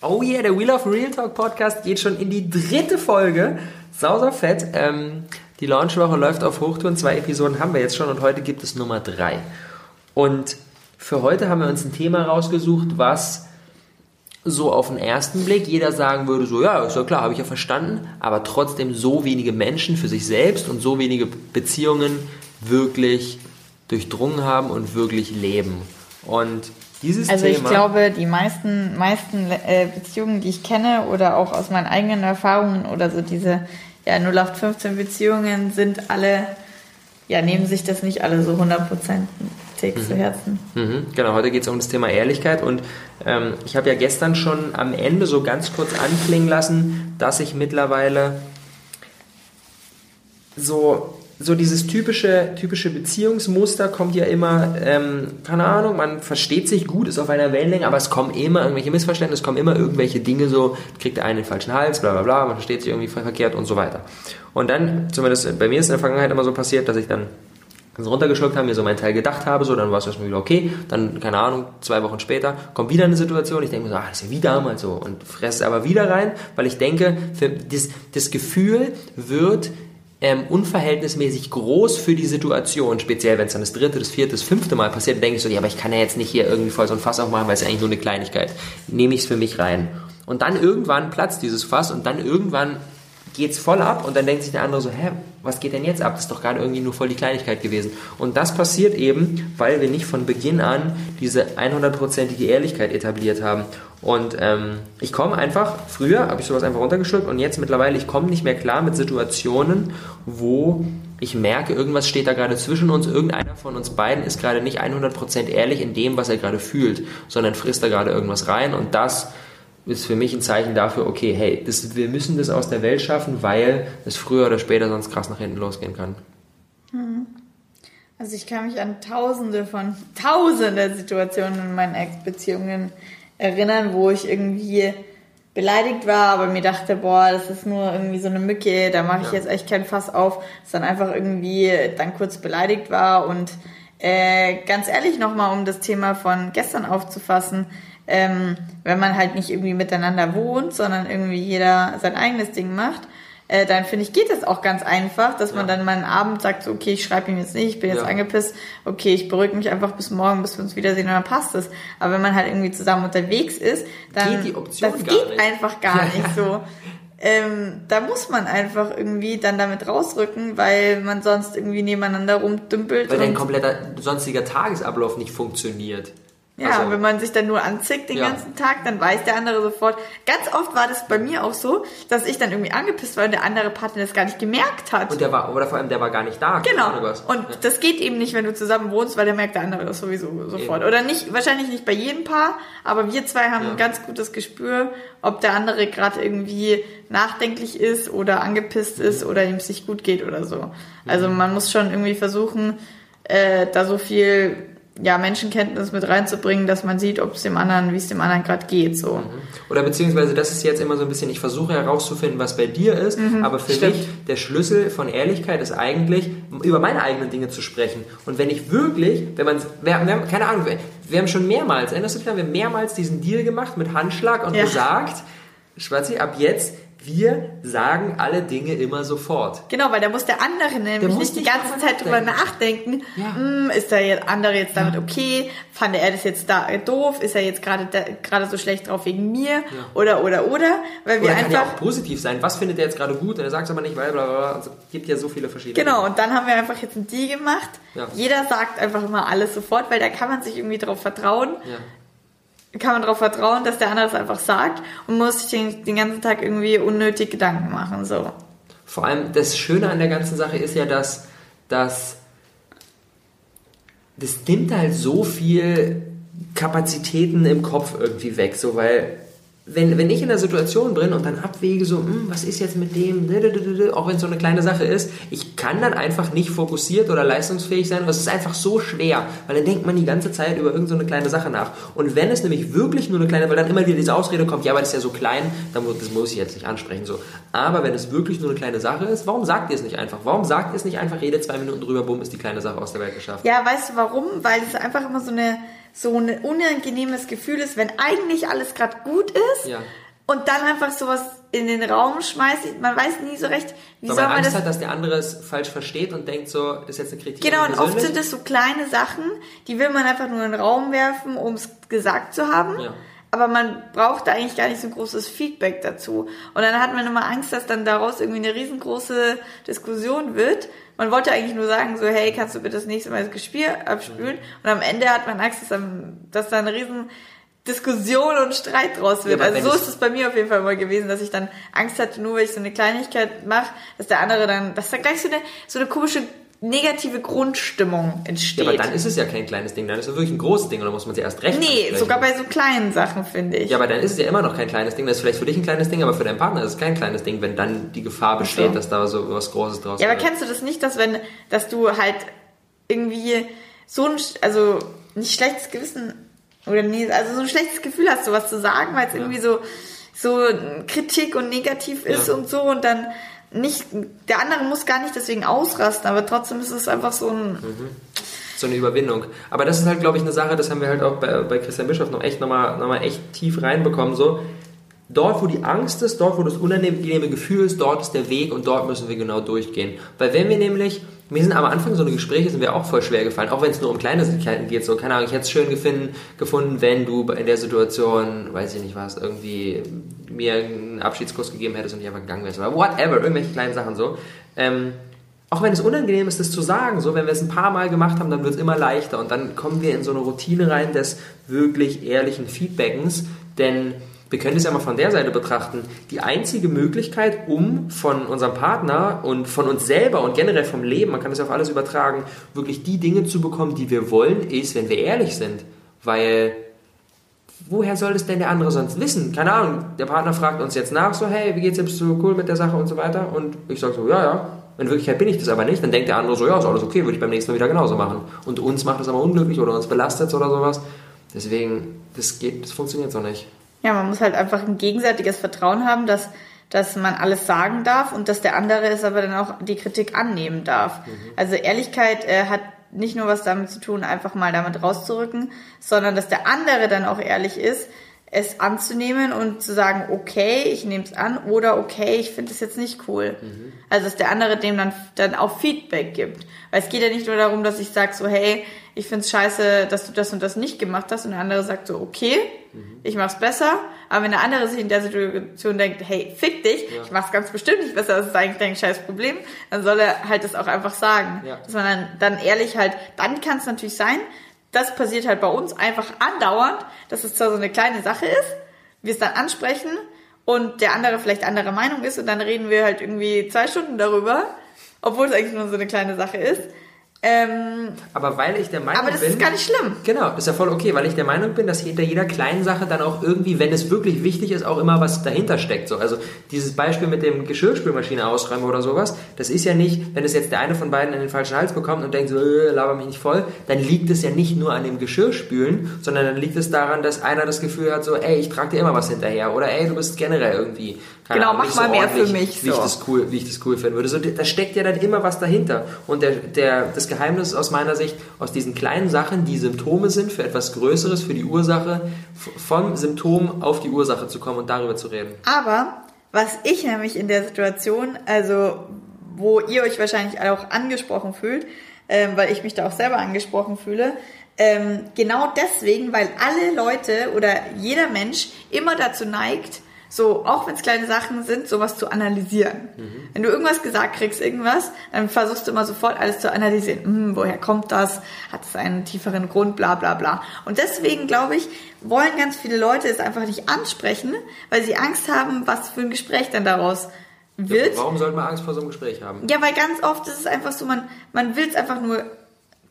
Oh yeah, der Wheel of Real Talk Podcast geht schon in die dritte Folge. Sauser fett. Ähm, die Launchwoche läuft auf Hochtouren. Zwei Episoden haben wir jetzt schon und heute gibt es Nummer drei. Und für heute haben wir uns ein Thema rausgesucht, was so auf den ersten Blick jeder sagen würde, so ja, ist ja klar, habe ich ja verstanden, aber trotzdem so wenige Menschen für sich selbst und so wenige Beziehungen wirklich durchdrungen haben und wirklich leben. Und dieses also Thema. ich glaube, die meisten, meisten äh, Beziehungen, die ich kenne oder auch aus meinen eigenen Erfahrungen oder so diese ja, 0815 Beziehungen sind alle, ja, nehmen sich das nicht alle so 100% mhm. zu Herzen. Mhm. Genau, heute geht es um das Thema Ehrlichkeit und ähm, ich habe ja gestern schon am Ende so ganz kurz anklingen lassen, dass ich mittlerweile so so dieses typische, typische Beziehungsmuster kommt ja immer, ähm, keine Ahnung, man versteht sich gut, ist auf einer Wellenlänge, aber es kommen immer irgendwelche Missverständnisse, es kommen immer irgendwelche Dinge so, kriegt der eine den falschen Hals, bla bla bla, man versteht sich irgendwie verkehrt und so weiter. Und dann, zumindest bei mir ist in der Vergangenheit immer so passiert, dass ich dann ganz runtergeschluckt habe, mir so meinen Teil gedacht habe, so, dann war es erstmal wieder okay, dann, keine Ahnung, zwei Wochen später kommt wieder eine Situation, ich denke mir so, ah, das ist ja wie damals so und fresse es aber wieder rein, weil ich denke, das, das Gefühl wird ähm, unverhältnismäßig groß für die Situation, speziell wenn es dann das dritte, das vierte, das fünfte Mal passiert, dann denke ich so, ja, aber ich kann ja jetzt nicht hier irgendwie voll so ein Fass aufmachen, weil es ja eigentlich nur eine Kleinigkeit. Nehme ich es für mich rein. Und dann irgendwann platzt dieses Fass und dann irgendwann geht's voll ab und dann denkt sich der andere so, hä, was geht denn jetzt ab? Das ist doch gerade irgendwie nur voll die Kleinigkeit gewesen. Und das passiert eben, weil wir nicht von Beginn an diese 100%ige Ehrlichkeit etabliert haben. Und ähm, ich komme einfach, früher habe ich sowas einfach runtergeschluckt und jetzt mittlerweile, ich komme nicht mehr klar mit Situationen, wo ich merke, irgendwas steht da gerade zwischen uns, irgendeiner von uns beiden ist gerade nicht 100% ehrlich in dem, was er gerade fühlt, sondern frisst da gerade irgendwas rein und das ist für mich ein Zeichen dafür, okay, hey, das, wir müssen das aus der Welt schaffen, weil es früher oder später sonst krass nach hinten losgehen kann. Also ich kann mich an tausende von tausende Situationen in meinen Ex-Beziehungen erinnern, wo ich irgendwie beleidigt war, aber mir dachte, boah, das ist nur irgendwie so eine Mücke, da mache ich ja. jetzt echt kein Fass auf, dann einfach irgendwie dann kurz beleidigt war und äh, ganz ehrlich nochmal, um das Thema von gestern aufzufassen, ähm, wenn man halt nicht irgendwie miteinander wohnt, sondern irgendwie jeder sein eigenes Ding macht, äh, dann finde ich, geht es auch ganz einfach, dass man dann mal einen Abend sagt, so, okay, ich schreibe ihm jetzt nicht, ich bin jetzt ja. angepisst, okay, ich beruhige mich einfach bis morgen, bis wir uns wiedersehen und dann passt es. Aber wenn man halt irgendwie zusammen unterwegs ist, dann geht die Option das geht nicht. einfach gar nicht so. Ähm, da muss man einfach irgendwie dann damit rausrücken, weil man sonst irgendwie nebeneinander rumdümpelt. Weil dein kompletter sonstiger Tagesablauf nicht funktioniert. Ja, also, wenn man sich dann nur anzickt den ja. ganzen Tag, dann weiß der andere sofort. Ganz oft war das bei mir auch so, dass ich dann irgendwie angepisst war und der andere Partner das gar nicht gemerkt hat. Und der war, oder vor allem der war gar nicht da. Genau. Und ja. das geht eben nicht, wenn du zusammen wohnst, weil der merkt der andere das sowieso sofort. Eben. Oder nicht, wahrscheinlich nicht bei jedem Paar, aber wir zwei haben ja. ein ganz gutes Gespür, ob der andere gerade irgendwie nachdenklich ist oder angepisst ist oder ihm es sich gut geht oder so. Also mhm. man muss schon irgendwie versuchen, äh, da so viel ja, Menschenkenntnis mit reinzubringen, dass man sieht, ob es dem anderen, wie es dem anderen gerade geht. So. Mhm. Oder beziehungsweise das ist jetzt immer so ein bisschen, ich versuche herauszufinden, was bei dir ist, mhm, aber für stimmt. mich der Schlüssel von Ehrlichkeit ist eigentlich, über meine eigenen Dinge zu sprechen. Und wenn ich wirklich, wenn man, wir, wir haben, keine Ahnung, wir haben schon mehrmals, erinnerst du dich, haben wir mehrmals diesen Deal gemacht mit Handschlag und ja. gesagt, Schwarzi, ab jetzt wir sagen alle Dinge immer sofort. Genau, weil da muss der andere nämlich nicht die ganze Zeit drüber nachdenken. Ja. Hm, ist der andere jetzt damit ja. okay? Fand er das jetzt da doof? Ist er jetzt gerade gerade so schlecht drauf wegen mir? Ja. Oder oder oder? Weil wir oder einfach kann ja auch positiv sein. Was findet er jetzt gerade gut? Und er sagt es aber nicht, weil bla bla bla. Also, gibt ja so viele verschiedene. Genau. Und dann haben wir einfach jetzt ein Deal gemacht. Jeder sagt einfach immer alles sofort, weil da kann man sich irgendwie drauf vertrauen. Kann man darauf vertrauen, dass der andere es einfach sagt und muss sich den, den ganzen Tag irgendwie unnötig Gedanken machen. So. Vor allem das Schöne an der ganzen Sache ist ja, dass, dass das nimmt halt so viel Kapazitäten im Kopf irgendwie weg, so weil wenn, wenn ich in der Situation bin und dann abwäge, so, hm, was ist jetzt mit dem, auch wenn es so eine kleine Sache ist, ich kann dann einfach nicht fokussiert oder leistungsfähig sein. Es ist einfach so schwer, weil dann denkt man die ganze Zeit über irgendeine so kleine Sache nach. Und wenn es nämlich wirklich nur eine kleine, weil dann immer wieder diese Ausrede kommt, ja, aber das ist ja so klein, dann das muss ich jetzt nicht ansprechen. So. Aber wenn es wirklich nur eine kleine Sache ist, warum sagt ihr es nicht einfach? Warum sagt ihr es nicht einfach jede zwei Minuten drüber, bumm, ist die kleine Sache aus der Welt geschafft? Ja, weißt du warum? Weil es einfach immer so eine so ein unangenehmes Gefühl ist, wenn eigentlich alles gerade gut ist Ja. und dann einfach sowas in den Raum schmeißt. Man weiß nie so recht, wie Weil soll man man Angst das hat, dass der andere es falsch versteht und denkt so, das ist jetzt eine Kritik. Genau, und oft sind es so kleine Sachen, die will man einfach nur in den Raum werfen, um es gesagt zu haben. Ja. Aber man braucht eigentlich gar nicht so ein großes Feedback dazu. Und dann hat man immer Angst, dass dann daraus irgendwie eine riesengroße Diskussion wird. Man wollte eigentlich nur sagen, so, hey, kannst du bitte das nächste Mal das Geschirr abspülen? Und am Ende hat man Angst, dass, dann, dass da eine riesen Diskussion und Streit draus wird. Ja, also so ist es bei mir auf jeden Fall mal gewesen, dass ich dann Angst hatte, nur weil ich so eine Kleinigkeit mache, dass der andere dann, dass da gleich so eine, so eine komische negative Grundstimmung entsteht. Ja, aber dann ist es ja kein kleines Ding, dann ist es wirklich ein großes Ding und dann muss man sie erst recht nee, ansprechen. sogar bei so kleinen Sachen, finde ich. Ja, aber dann ist es ja immer noch kein kleines Ding. Das ist vielleicht für dich ein kleines Ding, aber für deinen Partner ist es kein kleines Ding, wenn dann die Gefahr besteht, so. dass da so was Großes draus Ja, aber wird. kennst du das nicht, dass wenn, dass du halt irgendwie so ein, also nicht schlechtes Gewissen oder nie, also so ein schlechtes Gefühl hast, sowas zu sagen, weil es irgendwie so, so Kritik und negativ ist Ja. und so und dann nicht, der andere muss gar nicht deswegen ausrasten, aber trotzdem ist es einfach so ein, so eine Überwindung. Aber das ist halt, glaube ich, eine Sache, das haben wir halt auch bei, bei Christian Bischof noch echt nochmal noch echt tief reinbekommen. So, dort, wo die Angst ist, dort, wo das unangenehme Gefühl ist, dort ist der Weg und dort müssen wir genau durchgehen. Weil wenn wir nämlich, mir sind am Anfang so eine Gespräche, sind mir auch voll schwer gefallen, auch wenn es nur um Kleinigkeiten geht, so, keine Ahnung, ich hätte es schön gefunden, gefunden, wenn du in der Situation, weiß ich nicht was, irgendwie mir einen Abschiedskuss gegeben hättest und ich einfach gegangen wärst oder whatever, irgendwelche kleinen Sachen so. Ähm, auch wenn es unangenehm ist, das zu sagen, so wenn wir es ein paar Mal gemacht haben, dann wird es immer leichter und dann kommen wir in so eine Routine rein des wirklich ehrlichen Feedbackens, denn wir können es ja mal von der Seite betrachten. Die einzige Möglichkeit, um von unserem Partner und von uns selber und generell vom Leben, man kann das ja auf alles übertragen, wirklich die Dinge zu bekommen, die wir wollen, ist, wenn wir ehrlich sind. Weil woher soll es denn der andere sonst wissen? Keine Ahnung, der Partner fragt uns jetzt nach, so, hey, wie geht's dir, bist du cool mit der Sache und so weiter? Und ich sage so, ja, ja. In Wirklichkeit bin ich das aber nicht. Dann denkt der andere so, ja, ist alles okay, würde ich beim nächsten Mal wieder genauso machen. Und uns macht es aber unglücklich oder uns belastet oder sowas. Deswegen, das geht, das funktioniert so nicht. Ja, man muss halt einfach ein gegenseitiges Vertrauen haben, dass, dass man alles sagen darf und dass der andere es aber dann auch die Kritik annehmen darf. Also Ehrlichkeit äh, hat nicht nur was damit zu tun, einfach mal damit rauszurücken, sondern dass der andere dann auch ehrlich ist, es anzunehmen und zu sagen, okay, ich nehme es an oder okay, ich finde es jetzt nicht cool. Also dass der andere dem dann, dann auch Feedback gibt. Weil es geht ja nicht nur darum, dass ich sage so, hey, ich finde es scheiße, dass du das und das nicht gemacht hast und der andere sagt so, okay, ich mach's besser. Aber wenn der andere sich in der Situation denkt, hey, fick dich, ich mach's ganz bestimmt nicht besser, das ist eigentlich dein scheiß Problem, dann soll er halt das auch einfach sagen. Ja. Dass man dann, dann ehrlich halt, dann kann es natürlich sein, das passiert halt bei uns einfach andauernd, dass es zwar so eine kleine Sache ist, wir es dann ansprechen und der andere vielleicht anderer Meinung ist und dann reden wir halt irgendwie zwei Stunden darüber, obwohl es eigentlich nur so eine kleine Sache ist. Ähm, Aber weil ich der Meinung aber das bin... ist gar nicht schlimm. Genau, ist ja voll okay, weil ich der Meinung bin, dass hinter jeder kleinen Sache dann auch irgendwie, wenn es wirklich wichtig ist, auch immer was dahinter steckt. So. Also dieses Beispiel mit dem Geschirrspülmaschine ausräumen oder sowas, das ist ja nicht, wenn es jetzt der eine von beiden in den falschen Hals bekommt und denkt so, äh, laber mich nicht voll, dann liegt es ja nicht nur an dem Geschirrspülen, sondern dann liegt es daran, dass einer das Gefühl hat, so, ey, ich trage dir immer was hinterher oder ey, du bist generell irgendwie, keine Genau, Ahnung, mach nicht mal mehr für mich, Wie, ich so. das cool, wie ich das cool finden würde. So, da steckt ja dann immer was dahinter. Und der, der, das Geheimnis ist aus meiner Sicht, aus diesen kleinen Sachen, die Symptome sind für etwas Größeres, für die Ursache, vom Symptom auf die Ursache zu kommen und darüber zu reden. Aber was ich nämlich in der Situation, also wo ihr euch wahrscheinlich auch angesprochen fühlt, ähm, weil ich mich da auch selber angesprochen fühle, ähm, genau deswegen, weil alle Leute oder jeder Mensch immer dazu neigt, so, auch wenn es kleine Sachen sind, sowas zu analysieren. Wenn du irgendwas gesagt kriegst, irgendwas, dann versuchst du immer sofort alles zu analysieren. Hm, woher kommt das? Hat es einen tieferen Grund? Bla bla bla. Und deswegen, glaube ich, wollen ganz viele Leute es einfach nicht ansprechen, weil sie Angst haben, was für ein Gespräch dann daraus wird. Warum sollte man Angst vor so einem Gespräch haben? Ja, weil ganz oft ist es einfach so, man, man will es einfach nur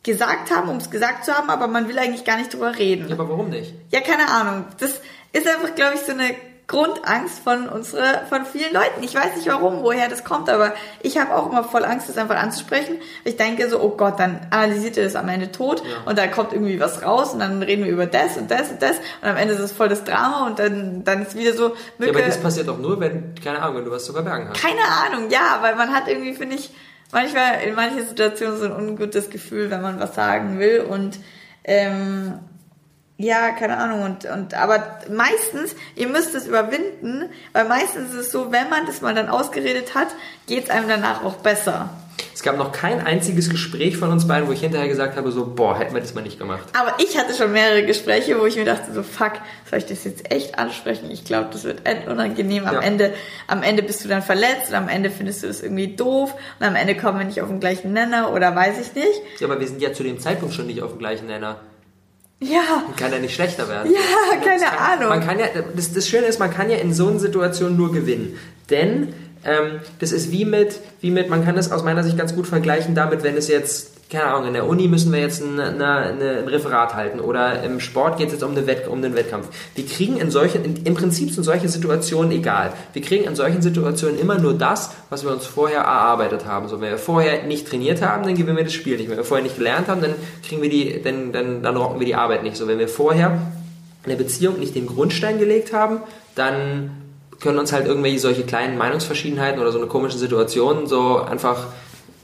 gesagt haben, um es gesagt zu haben, aber man will eigentlich gar nicht drüber reden. Ja, aber warum nicht? Ja, keine Ahnung. Das ist einfach, glaube ich, so eine Grundangst von unsere, von vielen Leuten. Ich weiß nicht warum, woher das kommt, aber ich habe auch immer voll Angst, das einfach anzusprechen. Ich denke so, oh Gott, dann analysiert ihr das am Ende tot Ja. und dann kommt irgendwie was raus und dann reden wir über das und das und das und am Ende ist es voll das Drama und dann, dann ist wieder so Ja, Mücke. aber das passiert auch nur, wenn, keine Ahnung, wenn du was zu verbergen hast. Keine Ahnung, ja, weil man hat irgendwie, finde ich, manchmal in manchen Situationen so ein ungutes Gefühl, wenn man was sagen will und ähm, Ja, keine Ahnung. Und, und aber meistens, ihr müsst es überwinden, weil meistens ist es so, wenn man das mal dann ausgeredet hat, geht es einem danach auch besser. Es gab noch kein einziges Gespräch von uns beiden, wo ich hinterher gesagt habe, so, boah, hätten wir das mal nicht gemacht. Aber ich hatte schon mehrere Gespräche, wo ich mir dachte, so, fuck, soll ich das jetzt echt ansprechen? Ich glaube, das wird unangenehm. Am, Ja. Ende, am Ende bist du dann verletzt und am Ende findest du das irgendwie doof und am Ende kommen wir nicht auf den gleichen Nenner oder weiß ich nicht. Ja, aber wir sind ja zu dem Zeitpunkt schon nicht auf dem gleichen Nenner. Ja, Kann ja nicht schlechter werden. ja, keine kann, Ahnung. Man kann ja, das, das Schöne ist, man kann ja in so einer Situation nur gewinnen. Denn ähm, das ist wie mit, wie mit, man kann das aus meiner Sicht ganz gut vergleichen damit, wenn es jetzt, keine Ahnung, in der Uni müssen wir jetzt ein, eine, ein Referat halten oder im Sport geht es jetzt um, Wett, um einen Wettkampf. Wir kriegen in solchen, in, im Prinzip sind solche Situationen egal. Wir kriegen in solchen Situationen immer nur das, was wir uns vorher erarbeitet haben. So, wenn wir vorher nicht trainiert haben, dann gewinnen wir das Spiel nicht. Wenn wir vorher nicht gelernt haben, dann kriegen wir die, dann, dann, dann rocken wir die Arbeit nicht. So, wenn wir vorher in der Beziehung nicht den Grundstein gelegt haben, dann können uns halt irgendwelche solche kleinen Meinungsverschiedenheiten oder so eine komische Situation so einfach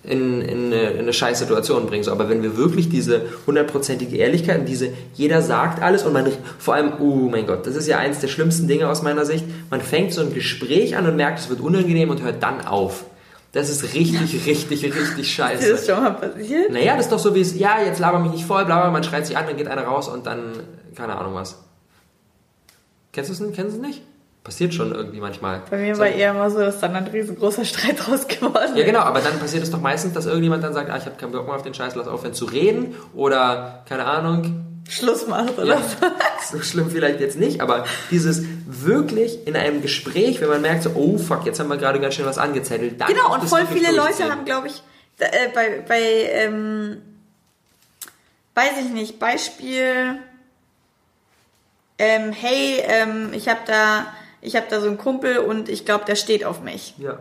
in, in, eine, in eine scheiß Situation bringen. So, aber wenn wir wirklich diese hundertprozentige Ehrlichkeit und diese, jeder sagt alles und man vor allem, oh mein Gott, das ist ja eins der schlimmsten Dinge aus meiner Sicht, man fängt so ein Gespräch an und merkt, es wird unangenehm und hört dann auf. Das ist richtig, richtig, richtig Ist scheiße. das schon mal passiert? Naja, das ist doch so wie es, ja, jetzt laber mich nicht voll, bla, bla, man schreit sich an, dann geht einer raus und dann, keine Ahnung was. Kennst du es nicht? Kennst du es nicht? Passiert schon irgendwie manchmal. Bei mir So- war eher immer so, dass dann ein riesengroßer Streit draus geworden Ja, genau, aber dann passiert es doch meistens, dass irgendjemand dann sagt, ah, ich habe keinen Bock mehr auf den Scheiß, lass aufhören zu reden oder, keine Ahnung, Schluss macht oder ja, so. schlimm vielleicht jetzt nicht, aber dieses wirklich in einem Gespräch, wenn man merkt so, oh fuck, jetzt haben wir gerade ganz schön was angezettelt. Genau, und voll viele Leute haben, glaube ich, äh, bei, bei ähm, weiß ich nicht, Beispiel, ähm, hey, ähm, ich habe da, ich habe da so einen Kumpel und ich glaube, der steht auf mich. Ja,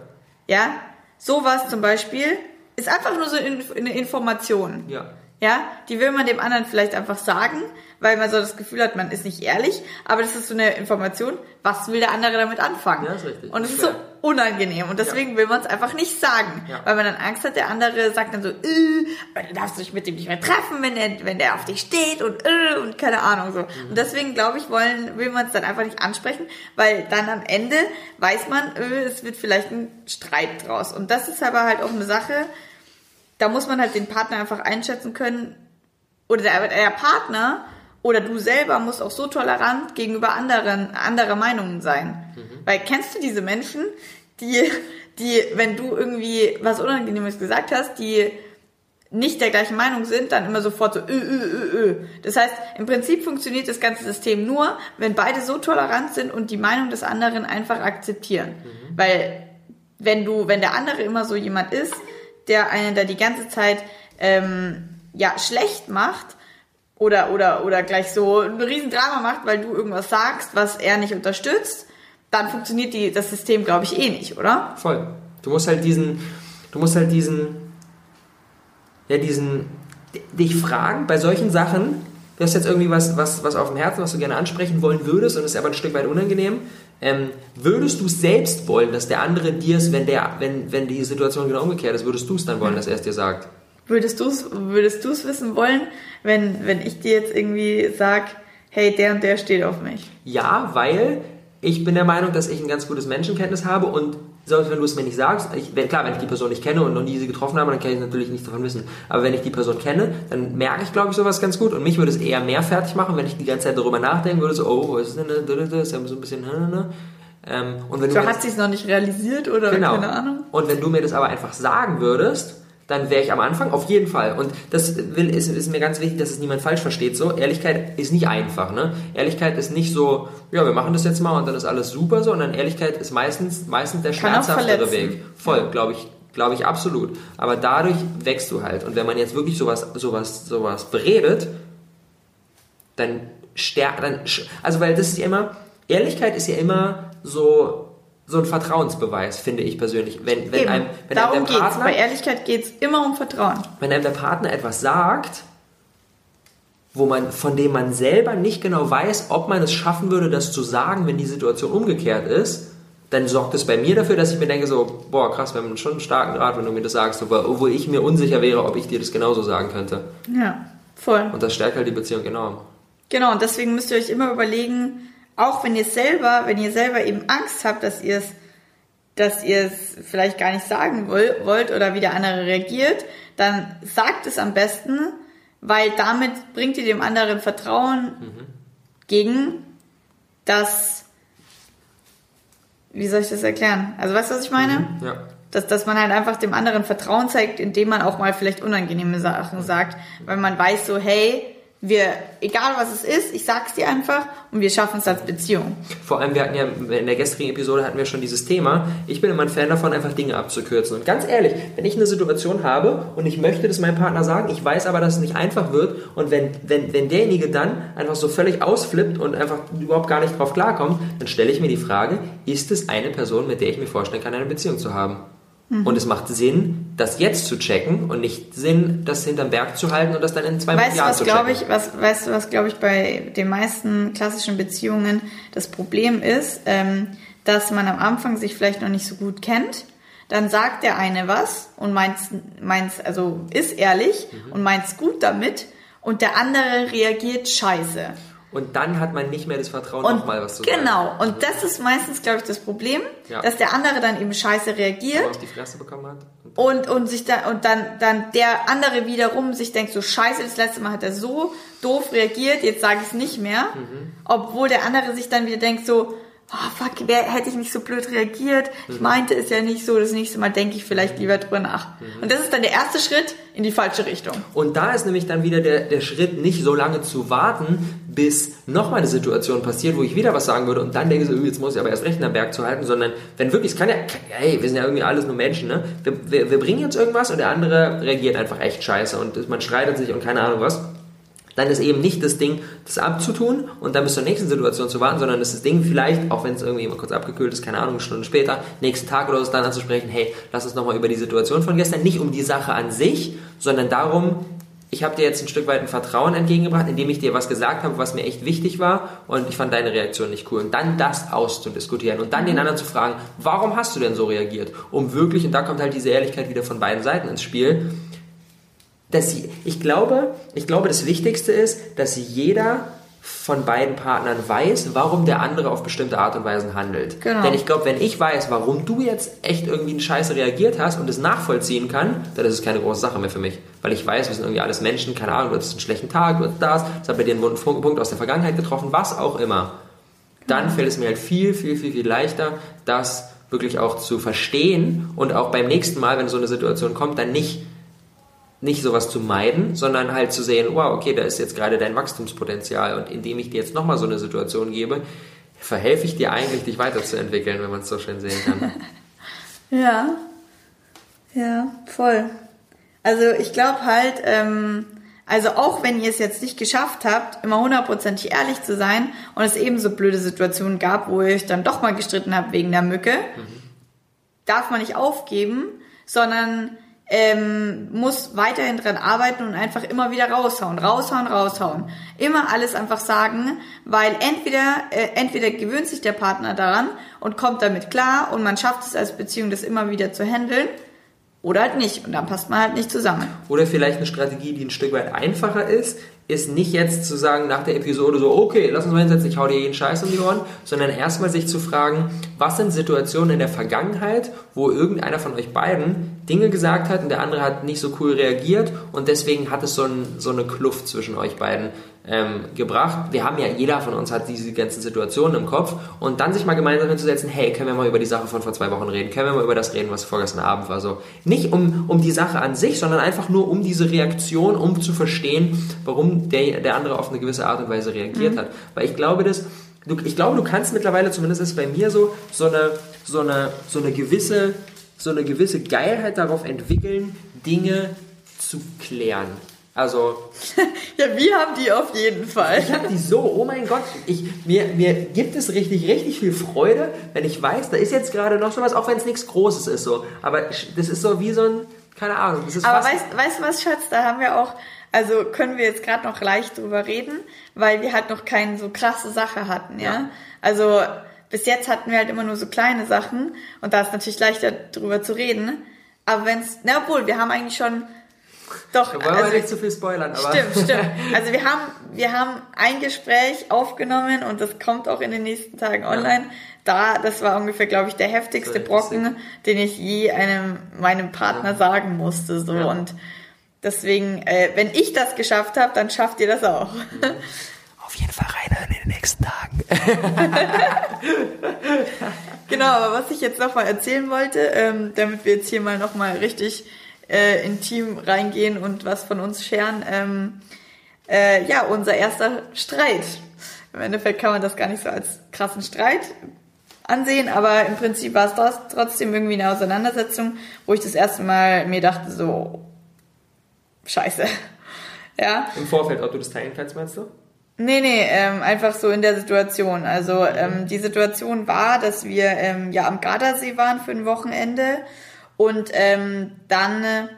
Ja, sowas zum Beispiel ist einfach nur so in- eine Information. ja. Ja, die will man dem anderen vielleicht einfach sagen, weil man so das Gefühl hat, man ist nicht ehrlich, aber das ist so eine Information, was will der andere damit anfangen? Ja, ist richtig. Und es ist so. Unangenehm und deswegen will man es einfach nicht sagen, Ja. weil man dann Angst hat, der andere sagt dann so, äh, weil du darfst dich mit dem nicht mehr treffen, wenn der, wenn der auf dich steht und äh, und keine Ahnung so. Mhm. Und deswegen glaube ich, wollen, will man es dann einfach nicht ansprechen, weil dann am Ende weiß man, äh, es wird vielleicht ein Streit draus. Und das ist aber halt auch eine Sache, da muss man halt den Partner einfach einschätzen können, oder der, der Partner oder du selber musst auch so tolerant gegenüber anderen, anderer Meinungen sein. Weil kennst du diese Menschen, die, die, wenn du irgendwie was Unangenehmes gesagt hast, die nicht der gleichen Meinung sind, dann immer sofort so, ö, ö, ö, ö. Das heißt, im Prinzip funktioniert das ganze System nur, wenn beide so tolerant sind und die Meinung des anderen einfach akzeptieren. Weil wenn du, wenn der andere immer so jemand ist, der einen da die ganze Zeit ähm, ja schlecht macht oder oder oder gleich so ein Riesendrama macht, weil du irgendwas sagst, was er nicht unterstützt, dann funktioniert die, das System, glaube ich, eh nicht, oder? Voll. Du musst halt diesen, du musst halt diesen, ja, diesen, dich fragen bei solchen Sachen, du hast jetzt irgendwie was, was, was auf dem Herzen, was du gerne ansprechen wollen würdest und es ist aber ein Stück weit unangenehm. Ähm, würdest du es selbst wollen, dass der andere dir es, wenn der, wenn, wenn die Situation genau umgekehrt ist, würdest du es dann wollen, dass er es dir sagt? Würdest du es würdest du's wissen wollen, wenn, wenn ich dir jetzt irgendwie sag, hey, der und der steht auf mich? Ja, weil ich bin der Meinung, dass ich ein ganz gutes Menschenkenntnis habe und selbst wenn du es mir nicht sagst, ich, wenn, klar, wenn ich die Person nicht kenne und noch nie sie getroffen habe, dann kann ich natürlich nichts davon wissen. Aber wenn ich die Person kenne, dann merke ich, glaube ich, sowas ganz gut und mich würde es eher mehr fertig machen, wenn ich die ganze Zeit darüber nachdenken würde, so, oh, was ist denn das? Das ist ja so ein bisschen? Ähm, und wenn du hat sie es noch nicht realisiert oder Genau. keine Ahnung? Und wenn du mir das aber einfach sagen würdest, dann wäre ich am Anfang auf jeden Fall. Und das will, ist, ist mir ganz wichtig, dass es niemand falsch versteht. So, Ehrlichkeit ist nicht einfach. Ne? Ehrlichkeit ist nicht so, ja, wir machen das jetzt mal und dann ist alles super, sondern Ehrlichkeit ist meistens, meistens der schmerzhaftere. Weg. Voll, glaube ich, glaube ich absolut. Aber dadurch wächst du halt. Und wenn man jetzt wirklich sowas, sowas, sowas beredet, dann stärkt, dann, also weil das ist ja immer, Ehrlichkeit ist ja immer so, so ein Vertrauensbeweis, finde ich persönlich. Wenn, wenn Eben, einem, wenn darum einem der geht's. Partner, Bei Ehrlichkeit geht's immer um Vertrauen. wenn einem der Partner etwas sagt, wo man, von dem man selber nicht genau weiß, ob man es schaffen würde, das zu sagen, wenn die Situation umgekehrt ist, dann sorgt es bei mir dafür, dass ich mir denke so, boah, krass, wir haben schon einen starken Draht, wenn du mir das sagst, obwohl ich mir unsicher wäre, ob ich dir das genauso sagen könnte. Ja, voll. Und das stärkt halt die Beziehung enorm. Genau, und deswegen müsst ihr euch immer überlegen, auch wenn ihr selber, wenn ihr selber eben Angst habt, dass ihr es, dass ihr es vielleicht gar nicht sagen wollt oder wie der andere reagiert, dann sagt es am besten, weil damit bringt ihr dem anderen Vertrauen mhm. gegen, dass, wie soll ich das erklären? Also weißt du, was ich meine? Mhm, ja. Dass, dass man halt einfach dem anderen Vertrauen zeigt, indem man auch mal vielleicht unangenehme Sachen sagt, weil man weiß so, hey, wir, egal was es ist, ich sag's dir einfach und wir schaffen es als Beziehung. Vor allem, wir hatten ja in der gestrigen Episode hatten wir schon dieses Thema. Ich bin immer ein Fan davon, einfach Dinge abzukürzen. Und ganz ehrlich, wenn ich eine Situation habe und ich möchte das meinem Partner sagen, ich weiß aber, dass es nicht einfach wird und wenn, wenn, wenn derjenige dann einfach so völlig ausflippt und einfach überhaupt gar nicht drauf klarkommt, dann stelle ich mir die Frage, ist es eine Person, mit der ich mir vorstellen kann, eine Beziehung zu haben? Mhm. Und es macht Sinn, das jetzt zu checken und nicht Sinn, das hinterm Berg zu halten und das dann in zwei weißt Jahren was, zu checken. Ich, was, weißt du, was, glaube ich, bei den meisten klassischen Beziehungen das Problem ist, ähm, dass man am Anfang sich vielleicht noch nicht so gut kennt. Dann sagt der eine was und meint, meint also ist ehrlich mhm. und meint es gut damit und der andere reagiert scheiße. Und dann hat man nicht mehr das Vertrauen, nochmal was zu sagen. Genau, und das ist meistens, glaube ich, das Problem, ja. dass der andere dann eben scheiße reagiert. auf die Fresse bekommen hat. Und, und, sich da, und dann, dann der andere wiederum sich denkt, so scheiße, das letzte Mal hat er so doof reagiert, jetzt sage ich es nicht mehr. Mhm. Obwohl der andere sich dann wieder denkt, so, oh fuck, wer, hätte ich nicht so blöd reagiert? Ich mhm. meinte es ja nicht so, das nächste Mal denke ich vielleicht lieber drüber nach. Mhm. Und das ist dann der erste Schritt in die falsche Richtung. Und da ist nämlich dann wieder der, der Schritt, nicht so lange zu warten, bis nochmal eine Situation passiert, wo ich wieder was sagen würde und dann denke ich so, jetzt muss ich aber erst recht den Berg zu halten, sondern wenn wirklich, es kann ja, hey, wir sind ja irgendwie alles nur Menschen, ne? Wir, wir, wir bringen jetzt irgendwas und der andere reagiert einfach echt scheiße und man streitet sich und keine Ahnung was dann ist eben nicht das Ding, das abzutun und dann bis zur nächsten Situation zu warten, sondern ist das Ding vielleicht, auch wenn es irgendwie mal kurz abgekühlt ist, keine Ahnung, eine Stunde später, nächsten Tag oder so dann anzusprechen, hey, lass uns nochmal über die Situation von gestern, nicht um die Sache an sich, sondern darum, ich habe dir jetzt ein Stück weit ein Vertrauen entgegengebracht, indem ich dir was gesagt habe, was mir echt wichtig war und ich fand deine Reaktion nicht cool. Und dann das auszudiskutieren und dann den anderen zu fragen, warum hast du denn so reagiert? Um wirklich, und da kommt halt diese Ehrlichkeit wieder von beiden Seiten ins Spiel, dass sie, ich glaube, ich glaube, das Wichtigste ist, dass jeder von beiden Partnern weiß, warum der andere auf bestimmte Art und Weise handelt. Genau. Denn ich glaube, wenn ich weiß, warum du jetzt echt irgendwie in Scheiße reagiert hast und es nachvollziehen kann, dann ist es keine große Sache mehr für mich. Weil ich weiß, wir sind irgendwie alles Menschen, keine Ahnung, du hattest einen schlechten Tag, du hattest das, es hat bei dir einen wunden Punkt aus der Vergangenheit getroffen, was auch immer. Dann fällt es mir halt viel, viel, viel, viel leichter, das wirklich auch zu verstehen und auch beim nächsten Mal, wenn so eine Situation kommt, dann nicht nicht sowas zu meiden, sondern halt zu sehen, wow, okay, da ist jetzt gerade dein Wachstumspotenzial und indem ich dir jetzt nochmal so eine Situation gebe, verhelfe ich dir eigentlich, dich weiterzuentwickeln, wenn man es so schön sehen kann. ja, ja, voll. Also ich glaube halt, ähm, also auch wenn ihr es jetzt nicht geschafft habt, immer hundertprozentig ehrlich zu sein und es eben so blöde Situationen gab, wo ihr euch dann doch mal gestritten habt wegen der Mücke, mhm. darf man nicht aufgeben, sondern ähm, muss weiterhin dran arbeiten und einfach immer wieder raushauen, raushauen, raushauen. Immer alles einfach sagen, weil entweder, äh, entweder gewöhnt sich der Partner daran und kommt damit klar und man schafft es als Beziehung, das immer wieder zu handeln. Oder halt nicht. Und dann passt man halt nicht zusammen. Oder vielleicht eine Strategie, die ein Stück weit einfacher ist, ist nicht jetzt zu sagen nach der Episode so, okay, lass uns mal hinsetzen, ich hau dir jeden Scheiß um die Ohren, sondern erstmal sich zu fragen, was sind Situationen in der Vergangenheit, wo irgendeiner von euch beiden Dinge gesagt hat und der andere hat nicht so cool reagiert und deswegen hat es so, ein, so eine Kluft zwischen euch beiden ähm, gebracht. Wir haben ja, jeder von uns hat diese ganzen Situationen im Kopf und dann sich mal gemeinsam hinzusetzen, hey, können wir mal über die Sache von vor zwei Wochen reden? Können wir mal über das reden, was vorgestern Abend war? So, nicht um, um die Sache an sich, sondern einfach nur um diese Reaktion, um zu verstehen, warum der, der andere auf eine gewisse Art und Weise reagiert mhm. hat. Weil ich glaube, dass du, ich glaube, du kannst mittlerweile, zumindest ist es bei mir so, so eine, so eine, so eine gewisse, so eine gewisse Geilheit darauf entwickeln, Dinge zu klären. Also. ja, wir haben die auf jeden Fall. Ich habe die so, oh mein Gott, ich, mir, mir gibt es richtig, richtig viel Freude, wenn ich weiß, da ist jetzt gerade noch sowas, auch wenn es nichts Großes ist so. Aber das ist so wie so ein, keine Ahnung. Das ist Aber weißt, weißt du was, Schatz, da haben wir auch, also können wir jetzt gerade noch leicht drüber reden, weil wir halt noch keine so krasse Sache hatten, ja? ja. Also bis jetzt hatten wir halt immer nur so kleine Sachen und da ist natürlich leichter drüber zu reden. Aber wenn's, na obwohl, wir haben eigentlich schon Doch, Da wollen also- wir nicht zu viel spoilern, aber. Stimmt, stimmt. Also wir haben, wir haben ein Gespräch aufgenommen und das kommt auch in den nächsten Tagen online. Da, das war ungefähr, glaube ich, der heftigste Brocken, den ich je einem meinem Partner sagen musste. So Ja. und deswegen, äh, wenn ich das geschafft habe, dann schafft ihr das auch. Auf jeden Fall reinhören in den nächsten Tagen. Genau, aber was ich jetzt nochmal erzählen wollte, ähm, damit wir jetzt hier mal nochmal richtig äh, intim reingehen und was von uns scheren, ähm, äh, ja, unser erster Streit. Im Endeffekt kann man das gar nicht so als krassen Streit ansehen, aber im Prinzip war es das trotzdem irgendwie eine Auseinandersetzung, wo ich das erste Mal mir dachte, so, scheiße. Ja, Im Vorfeld, ob du das teilen kannst, meinst du? Nee, nee, ähm, einfach so in der Situation. Also ähm, die Situation war, dass wir ähm, ja am Gardasee waren für ein Wochenende und ähm, dann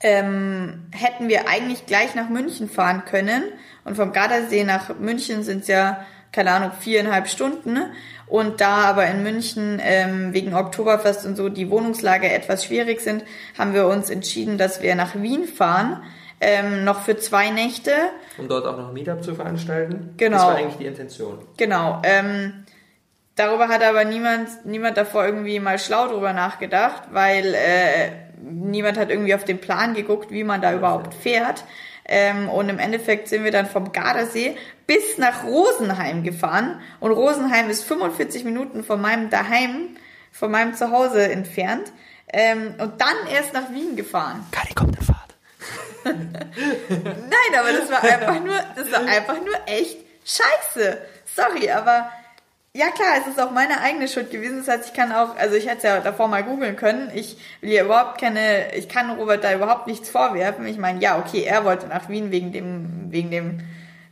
ähm, hätten wir eigentlich gleich nach München fahren können und vom Gardasee nach München sind es ja, keine Ahnung, viereinhalb Stunden und da aber in München ähm, wegen Oktoberfest und so die Wohnungslage etwas schwierig sind, haben wir uns entschieden, dass wir nach Wien fahren, ähm, noch für zwei Nächte Um dort auch noch ein Meetup zu veranstalten. Genau. Das war eigentlich die Intention. Genau. Ähm, darüber hat aber niemand, niemand davor irgendwie mal schlau drüber nachgedacht, weil äh, niemand hat irgendwie auf den Plan geguckt, wie man da überhaupt fährt. Ähm, und im Endeffekt sind wir dann vom Gardasee bis nach Rosenheim gefahren. Und Rosenheim ist 45 Minuten von meinem Daheim, von meinem Zuhause entfernt. Ähm, und dann erst nach Wien gefahren. Kali kommt in Fahrt. Nein, aber das war einfach nur, das war einfach nur echt scheiße. Sorry, aber ja klar, es ist auch meine eigene Schuld gewesen. Das heißt, ich kann auch, also ich hätte es ja davor mal googeln können. Ich will ja überhaupt keine, ich kann Robert da überhaupt nichts vorwerfen. Ich meine, ja, okay, er wollte nach Wien wegen dem, wegen dem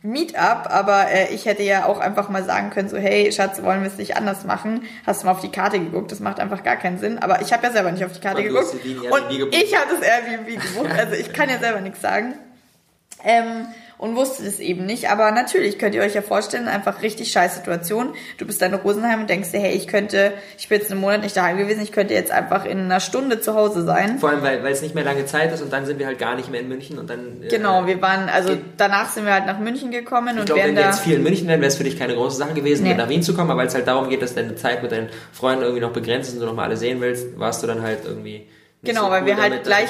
Meetup, aber äh, ich hätte ja auch einfach mal sagen können, so, hey, Schatz, wollen wir es nicht anders machen? Hast du mal auf die Karte geguckt? Das macht einfach gar keinen Sinn. Aber ich habe ja selber nicht auf die Karte Und geguckt. die Und ich habe das Airbnb gebucht, also ich kann ja selber nichts sagen. Ähm, und wusste das eben nicht. Aber natürlich könnt ihr euch ja vorstellen, einfach richtig scheiß Situation. Du bist dann in Rosenheim und denkst dir, hey, ich könnte, ich bin jetzt einen Monat nicht daheim gewesen, ich könnte jetzt einfach in einer Stunde zu Hause sein. Vor allem, weil, weil es nicht mehr lange Zeit ist und dann sind wir halt gar nicht mehr in München und dann. äh, Genau, wir waren, also danach sind wir halt nach München gekommen Ich und glaube, wären wenn wir da. jetzt viel in München wären, wäre es für dich keine große Sache gewesen, Nee. nach Wien zu kommen, aber weil es halt darum geht, dass deine Zeit mit deinen Freunden irgendwie noch begrenzt ist und du noch mal alle sehen willst, warst du dann halt irgendwie. Genau, so weil cool wir halt gleich-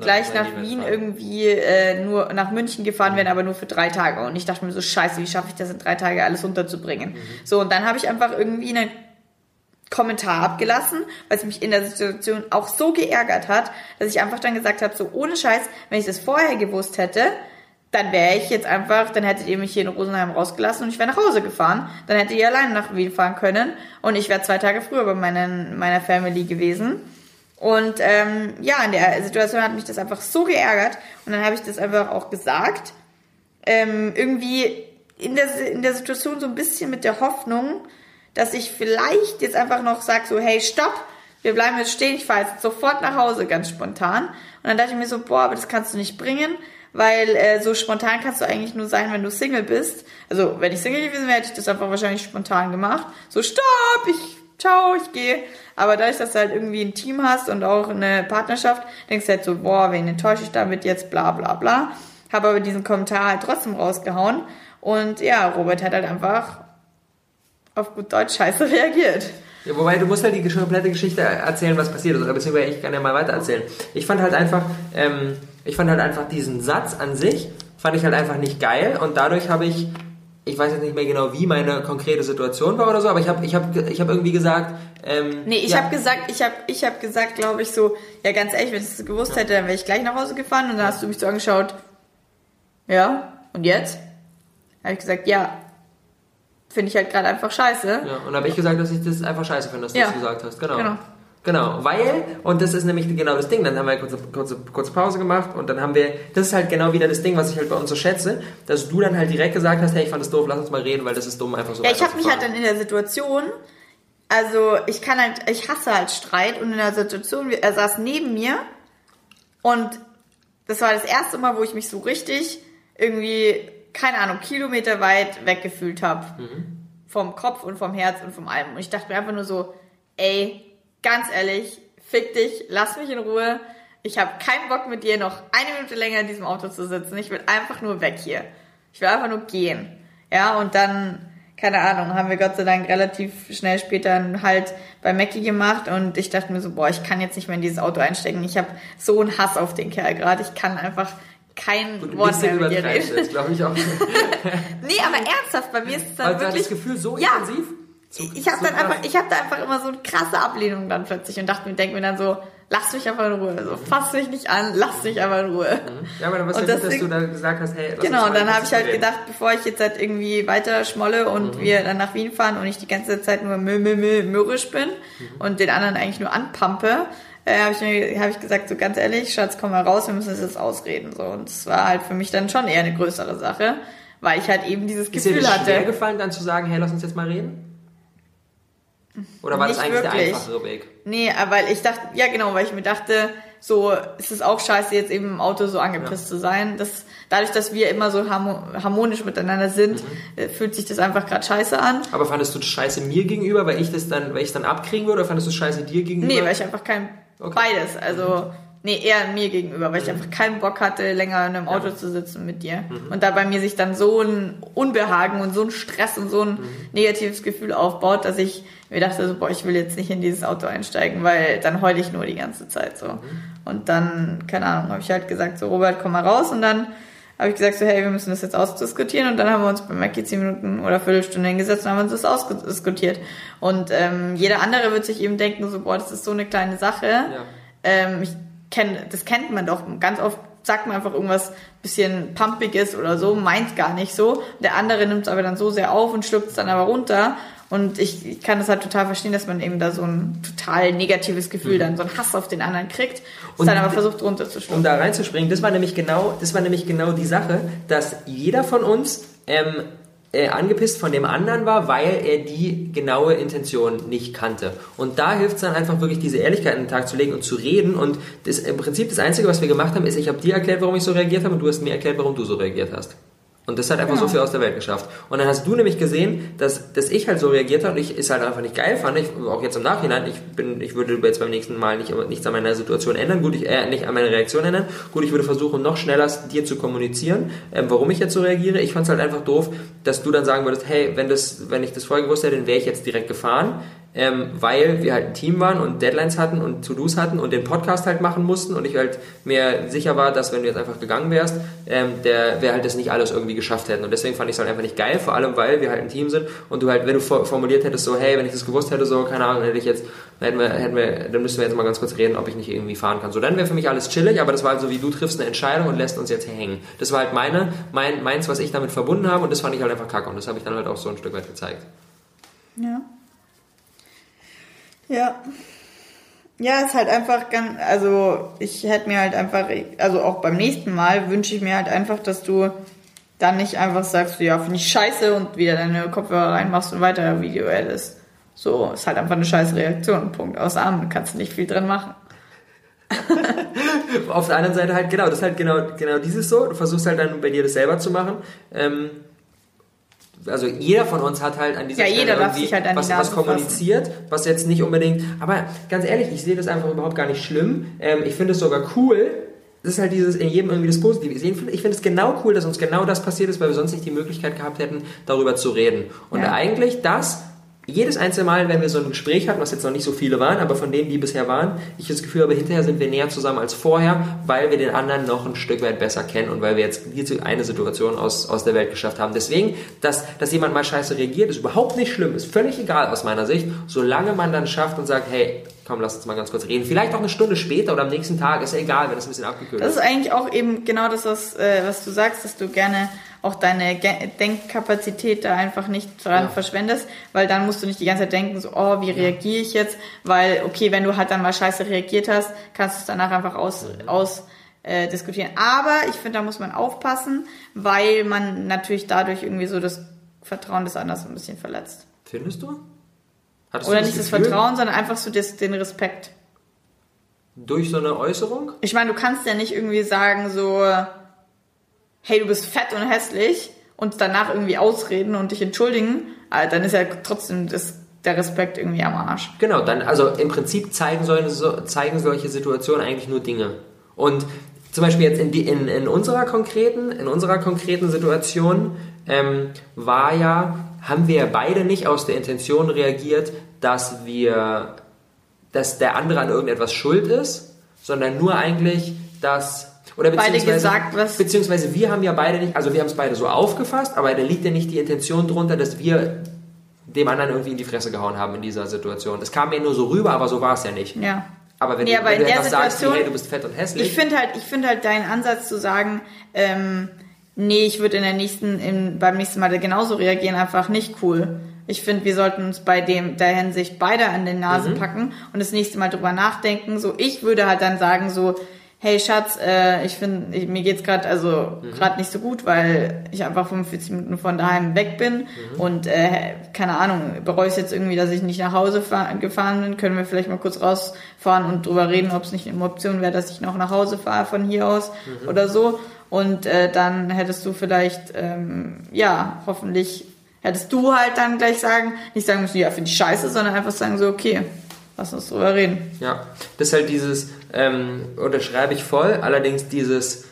gleich nach Wien fahren. irgendwie äh, nur nach München gefahren werden, aber nur für drei Tage. Und ich dachte mir so, scheiße, wie schaffe ich das in drei Tage alles unterzubringen? So, und dann habe ich einfach irgendwie einen Kommentar abgelassen, weil es mich in der Situation auch so geärgert hat, dass ich einfach dann gesagt habe, so ohne Scheiß, wenn ich das vorher gewusst hätte, dann wäre ich jetzt einfach, dann hättet ihr mich hier in Rosenheim rausgelassen und ich wäre nach Hause gefahren. Dann hättet ihr alleine nach Wien fahren können und ich wäre zwei Tage früher bei meinen, meiner Family gewesen. Und ähm, ja, in der Situation hat mich das einfach so geärgert und dann habe ich das einfach auch gesagt. Ähm, irgendwie in der, in der Situation so ein bisschen mit der Hoffnung, dass ich vielleicht jetzt einfach noch sage, so, hey, stopp, wir bleiben jetzt stehen, ich fahre jetzt sofort nach Hause, ganz spontan. Und dann dachte ich mir so, boah, aber das kannst du nicht bringen, weil äh, so spontan kannst du eigentlich nur sein, wenn du Single bist. Also, wenn ich Single gewesen wäre, hätte ich das einfach wahrscheinlich spontan gemacht. So, stopp, ich, ciao, ich gehe. Aber dadurch, dass du halt irgendwie ein Team hast und auch eine Partnerschaft, denkst du halt so, boah, wen enttäusche ich damit jetzt, bla bla bla. Habe aber diesen Kommentar halt trotzdem rausgehauen. Und ja, Robert hat halt einfach auf gut Deutsch scheiße reagiert. Ja, wobei, du musst halt die komplette Geschichte erzählen, was passiert ist. Oder beziehungsweise ich kann ja mal weiter erzählen. Ich fand halt einfach, ähm, ich fand halt einfach diesen Satz an sich, fand ich halt einfach nicht geil. Und dadurch habe ich, ich weiß jetzt nicht mehr genau, wie meine konkrete Situation war oder so, aber ich habe ich hab, ich hab irgendwie gesagt, ähm, Nee, ich ja, habe gesagt, ich habe ich hab gesagt, glaube ich, so, ja ganz ehrlich, wenn ich das gewusst hätte, dann wäre ich gleich nach Hause gefahren und dann hast du mich so angeschaut, ja, und jetzt? Habe ich gesagt, ja, finde ich halt gerade einfach scheiße. Ja, und habe ich gesagt, dass ich das einfach scheiße finde, dass du Ja. das gesagt hast. Genau. Genau. Genau, weil, und das ist nämlich genau das Ding, dann haben wir eine kurze, kurze, kurze Pause gemacht und dann haben wir, das ist halt genau wieder das Ding, was ich halt bei uns so schätze, dass du dann halt direkt gesagt hast, hey, ich fand das doof, lass uns mal reden, weil das ist dumm, einfach so Ja, ich habe mich halt dann in der Situation, also ich kann halt, ich hasse halt Streit und in der Situation, er saß neben mir und das war das erste Mal, wo ich mich so richtig irgendwie, keine Ahnung, Kilometer weit weggefühlt habe. Vom Kopf und vom Herz und vom allem. Und ich dachte mir einfach nur so, ey, ganz ehrlich, fick dich, lass mich in Ruhe. ich habe keinen Bock mit dir noch eine Minute länger in diesem Auto zu sitzen. Ich will einfach nur weg hier. Ich will einfach nur gehen. Ja, und dann, keine Ahnung, haben wir Gott sei Dank relativ schnell später einen Halt bei Mackie gemacht und ich dachte mir so, boah, ich kann jetzt nicht mehr in dieses Auto einsteigen. Ich habe so einen Hass auf den Kerl gerade. Ich kann einfach kein Gut, Wort mehr mit dir reden. glaube ich auch. Nee, aber ernsthaft, bei mir ist es dann Also wirklich... das Gefühl so Ja. intensiv? Ich habe dann einfach, ich habe da einfach immer so eine krasse Ablehnung dann plötzlich und dachte mir, denke mir dann so, lass mich einfach in Ruhe, so fass mich nicht an, lass mich einfach in Ruhe. Ja, aber dann was Und ja gut, dass du da gesagt hast, hey, lass Genau, mal dann habe ich halt reden. gedacht, bevor ich jetzt halt irgendwie weiter schmolle und wir dann nach Wien fahren und ich die ganze Zeit nur mö, mö, mö, mürrisch bin und den anderen eigentlich nur anpampe, äh, habe ich mir hab ich gesagt, so ganz ehrlich, Schatz, komm mal raus, wir müssen das jetzt ausreden. So. Und es war halt für mich dann schon eher eine größere Sache, weil ich halt eben dieses Ist dir Gefühl das hatte. gefallen, dann zu sagen, hey, lass uns jetzt mal reden? Oder war das Nicht eigentlich der wirklich. einfachere Weg? Nee, aber weil ich dachte, ja genau, weil ich mir dachte, so es ist auch scheiße, jetzt eben im Auto so angepisst zu sein. Das, dadurch, dass wir immer so harmo- harmonisch miteinander sind, Mhm. äh, fühlt sich das einfach gerade scheiße an. Aber fandest du das scheiße mir gegenüber, weil ich das dann, weil ich es dann abkriegen würde, oder fandest du es scheiße dir gegenüber? Nee, weil ich einfach kein Okay. beides, also nee, eher mir gegenüber, weil ich einfach keinen Bock hatte, länger in einem Auto zu sitzen mit dir. Und da bei mir sich dann so ein Unbehagen und so ein Stress und so ein negatives Gefühl aufbaut, dass ich mir dachte, so, boah, ich will jetzt nicht in dieses Auto einsteigen, weil dann heule ich nur die ganze Zeit so. Und dann, keine Ahnung, habe ich halt gesagt, so Robert, komm mal raus und dann habe ich gesagt, so hey, wir müssen das jetzt ausdiskutieren und dann haben wir uns bei Mackie zehn Minuten oder Viertelstunde hingesetzt und haben uns das ausdiskutiert. Und ähm, jeder andere wird sich eben denken, so boah, das ist so eine kleine Sache. Ähm, ich kenn, das kennt man doch. Ganz oft sagt man einfach irgendwas bisschen pumpiges oder so, meint gar nicht so. Der andere nimmt es aber dann so sehr auf und schluckt es dann aber runter. Und ich, ich kann das halt total verstehen, dass man eben da so ein total negatives Gefühl dann, so einen Hass auf den anderen kriegt, und Und dann aber versucht runterzuschlucken. um da reinzuspringen, das war nämlich genau, das war nämlich genau die Sache, dass jeder von uns ähm, äh, angepisst von dem anderen war, weil er die genaue Intention nicht kannte. Und da hilft es dann einfach wirklich, diese Ehrlichkeit an den Tag zu legen und zu reden. Und das, im Prinzip das Einzige, was wir gemacht haben, ist, ich habe dir erklärt, warum ich so reagiert habe und du hast mir erklärt, warum du so reagiert hast. Und das hat einfach so Genau. viel aus der Welt geschafft. Und dann hast du nämlich gesehen, dass, dass ich halt so reagiert habe und ich es halt einfach nicht geil fand. Ich, auch jetzt im Nachhinein, ich bin, ich würde jetzt beim nächsten Mal nicht, nichts an meiner Situation ändern. Gut, ich, äh, nicht an meiner Reaktion ändern. Gut, ich würde versuchen, noch schneller dir zu kommunizieren, ähm, warum ich jetzt so reagiere. Ich fand es halt einfach doof, dass du dann sagen würdest, hey, wenn das, wenn ich das vorher gewusst hätte, dann wäre ich jetzt direkt gefahren. Ähm, weil wir halt ein Team waren und Deadlines hatten und To-Dos hatten und den Podcast halt machen mussten und ich halt mir sicher war, dass wenn du jetzt einfach gegangen wärst, ähm, der wir halt das nicht alles irgendwie geschafft hätten und deswegen fand ich es halt einfach nicht geil, vor allem weil wir halt ein Team sind und du halt, wenn du for- formuliert hättest so, hey, wenn ich das gewusst hätte, so, keine Ahnung, hätte ich jetzt, hätten wir, hätten wir, dann müssten wir jetzt mal ganz kurz reden, ob ich nicht irgendwie fahren kann. So, dann wäre für mich alles chillig, aber das war halt so wie du triffst eine Entscheidung und lässt uns jetzt hängen. Das war halt meine, mein, meins, was ich damit verbunden habe und das fand ich halt einfach kacke und das habe ich dann halt auch so ein Stück weit gezeigt. Ja. Ja. Ja, ist halt einfach ganz, also ich hätte mir halt einfach, also auch beim nächsten Mal wünsche ich mir halt einfach, dass du dann nicht einfach sagst, ja, finde ich scheiße und wieder deine Kopfhörer reinmachst und weiter Video editest. So, ist halt einfach eine scheiß Reaktion, Punkt. Aus Armen kannst du nicht viel dran machen. Auf der anderen Seite halt, genau, das ist halt genau, genau dieses so. Du versuchst halt dann bei dir das selber zu machen. Ähm, also jeder von uns hat halt an dieser Ja, Stelle irgendwie sich halt was, was kommuniziert, was jetzt nicht unbedingt. Aber ganz ehrlich, ich sehe das einfach überhaupt gar nicht schlimm. Ähm, ich finde es sogar cool. Das ist halt dieses in jedem irgendwie das Positive. Ich finde ich finde es genau cool, dass uns genau das passiert ist, weil wir sonst nicht die Möglichkeit gehabt hätten, darüber zu reden. Und Ja. eigentlich das jedes einzelne Mal, wenn wir so ein Gespräch hatten, was jetzt noch nicht so viele waren, aber von denen, die bisher waren, ich das Gefühl habe, hinterher sind wir näher zusammen als vorher, weil wir den anderen noch ein Stück weit besser kennen und weil wir jetzt diese eine Situation aus, aus der Welt geschafft haben. Deswegen, dass, dass jemand mal scheiße reagiert, ist überhaupt nicht schlimm, ist völlig egal aus meiner Sicht, solange man dann schafft und sagt, hey, komm, lass uns mal ganz kurz reden. Vielleicht auch eine Stunde später oder am nächsten Tag, ist ja egal, wenn es ein bisschen abgekühlt Das ist. ist eigentlich auch eben genau das, was, äh, was du sagst, dass du gerne auch deine Denkkapazität da einfach nicht dran Ja. verschwendest, weil dann musst du nicht die ganze Zeit denken, so, oh, wie reagiere ich jetzt? Weil, okay, wenn du halt dann mal scheiße reagiert hast, kannst du es danach einfach aus, aus äh, diskutieren. Aber ich finde, da muss man aufpassen, weil man natürlich dadurch irgendwie so das Vertrauen des anderen so ein bisschen verletzt. Findest du? Hattest Oder du nicht das Gefühl, Vertrauen, sondern einfach so das, den Respekt. Durch so eine Äußerung? Ich meine, du kannst ja nicht irgendwie sagen so, hey, du bist fett und hässlich und danach irgendwie ausreden und dich entschuldigen, äh, dann ist ja trotzdem das, der Respekt irgendwie am Arsch. Genau, dann, also im Prinzip zeigen, solche, so, zeigen solche Situationen eigentlich nur Dinge. Und zum Beispiel jetzt in, die, in, in unserer konkreten, in unserer konkreten Situation ähm, war ja, haben wir beide nicht aus der Intention reagiert, dass wir, dass der andere an irgendetwas schuld ist, sondern nur eigentlich, dass oder beide gesagt, was beziehungsweise wir haben ja beide nicht, also wir haben es beide so aufgefasst, aber da liegt ja nicht die Intention drunter, dass wir dem anderen irgendwie in die Fresse gehauen haben in dieser Situation. Es kam mir nur so rüber, aber so war es ja nicht. Ja. Aber wenn Nee, du, aber wenn du etwas sagst, wie, hey, du bist fett und hässlich, Ich finde halt, ich finde halt deinen Ansatz zu sagen, ähm, nee, ich würde in der nächsten, in, beim nächsten Mal genauso reagieren, einfach nicht cool. Ich finde, wir sollten uns bei dem der Hinsicht beide an den Nase packen und das nächste Mal drüber nachdenken. So, ich würde halt dann sagen so, hey Schatz, äh, ich finde, ich, mir geht's gerade also gerade nicht so gut, weil ich einfach 45 Minuten von daheim weg bin und äh, keine Ahnung, bereue es jetzt irgendwie, dass ich nicht nach Hause fahr, gefahren bin. Können wir vielleicht mal kurz rausfahren und drüber reden, ob es nicht eine Option wäre, dass ich noch nach Hause fahre von hier aus oder so. Und äh, dann hättest du vielleicht, ähm, ja, hoffentlich hättest du halt dann gleich sagen, nicht sagen müssen, ja, finde ich scheiße, sondern einfach sagen so, okay, lass uns drüber reden. Ja, das ist halt dieses, ähm, unterschreibe ich voll, allerdings dieses,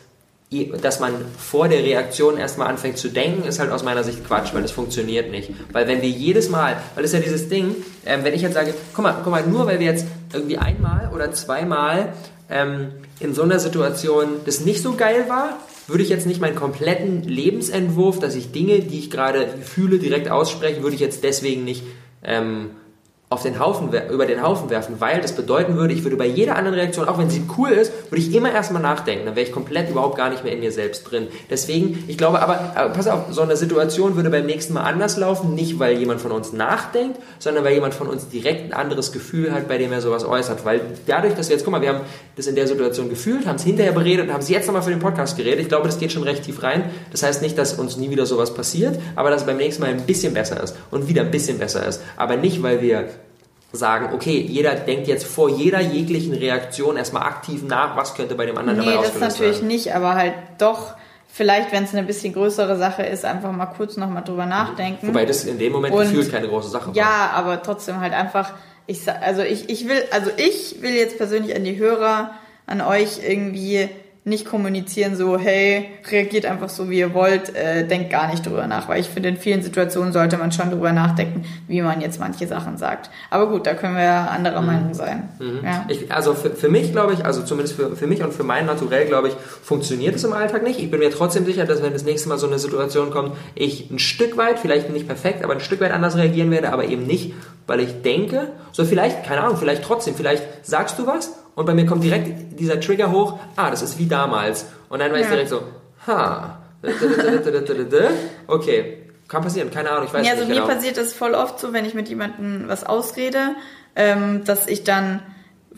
dass man vor der Reaktion erstmal anfängt zu denken, ist halt aus meiner Sicht Quatsch, weil das funktioniert nicht. Weil wenn wir jedes Mal, weil das ist ja dieses Ding, ähm, wenn ich jetzt sage, guck mal, guck mal, nur weil wir jetzt irgendwie einmal oder zweimal ähm, in so einer Situation das nicht so geil war, würde ich jetzt nicht meinen kompletten Lebensentwurf, dass ich Dinge, die ich gerade fühle, direkt ausspreche, würde ich jetzt deswegen nicht ähm, auf den Haufen, über den Haufen werfen, weil das bedeuten würde, ich würde bei jeder anderen Reaktion, auch wenn sie cool ist, würde ich immer erstmal nachdenken. Dann wäre ich komplett überhaupt gar nicht mehr in mir selbst drin. Deswegen, ich glaube aber, aber pass auf, so eine Situation würde beim nächsten Mal anders laufen, nicht weil jemand von uns nachdenkt, sondern weil jemand von uns direkt ein anderes Gefühl hat, bei dem er sowas äußert. Weil dadurch, dass wir jetzt, guck mal, wir haben das in der Situation gefühlt, haben es hinterher beredet und haben es jetzt nochmal für den Podcast geredet. Ich glaube, das geht schon recht tief rein. Das heißt nicht, dass uns nie wieder sowas passiert, aber dass es beim nächsten Mal ein bisschen besser ist und wieder ein bisschen besser ist. Aber nicht, weil wir sagen, okay, jeder denkt jetzt vor jeder jeglichen Reaktion erstmal aktiv nach, was könnte bei dem anderen Nee, dabei das ausgelöst natürlich werden. nicht, aber halt doch, vielleicht, wenn es eine bisschen größere Sache ist, einfach mal kurz nochmal drüber nachdenken. Wobei das in dem Moment Und- gefühlt keine große Sache war. Ja, aber trotzdem halt einfach, ich also ich, ich will, also ich will jetzt persönlich an die Hörer, an euch irgendwie nicht kommunizieren, so, hey, reagiert einfach so, wie ihr wollt, äh, denkt gar nicht drüber nach, weil ich finde, in vielen Situationen sollte man schon drüber nachdenken, wie man jetzt manche Sachen sagt. Aber gut, da können wir ja anderer Meinung sein. Ja. Ich, also für, für mich glaube ich, also zumindest für, für mich und für mein Naturell glaube ich, funktioniert es im Alltag nicht. Ich bin mir trotzdem sicher, dass wenn das nächste Mal so eine Situation kommt, ich ein Stück weit, vielleicht nicht perfekt, aber ein Stück weit anders reagieren werde, aber eben nicht, weil ich denke, so vielleicht, keine Ahnung, vielleicht trotzdem, vielleicht sagst du was und bei mir kommt direkt dieser Trigger hoch, ah, das ist wie damals. Und dann weiß ich Ja. direkt so, ha, okay, kann passieren, keine Ahnung, ich weiß Ja, also nicht mir genau. passiert das voll oft so, wenn ich mit jemandem was ausrede, ähm, dass ich dann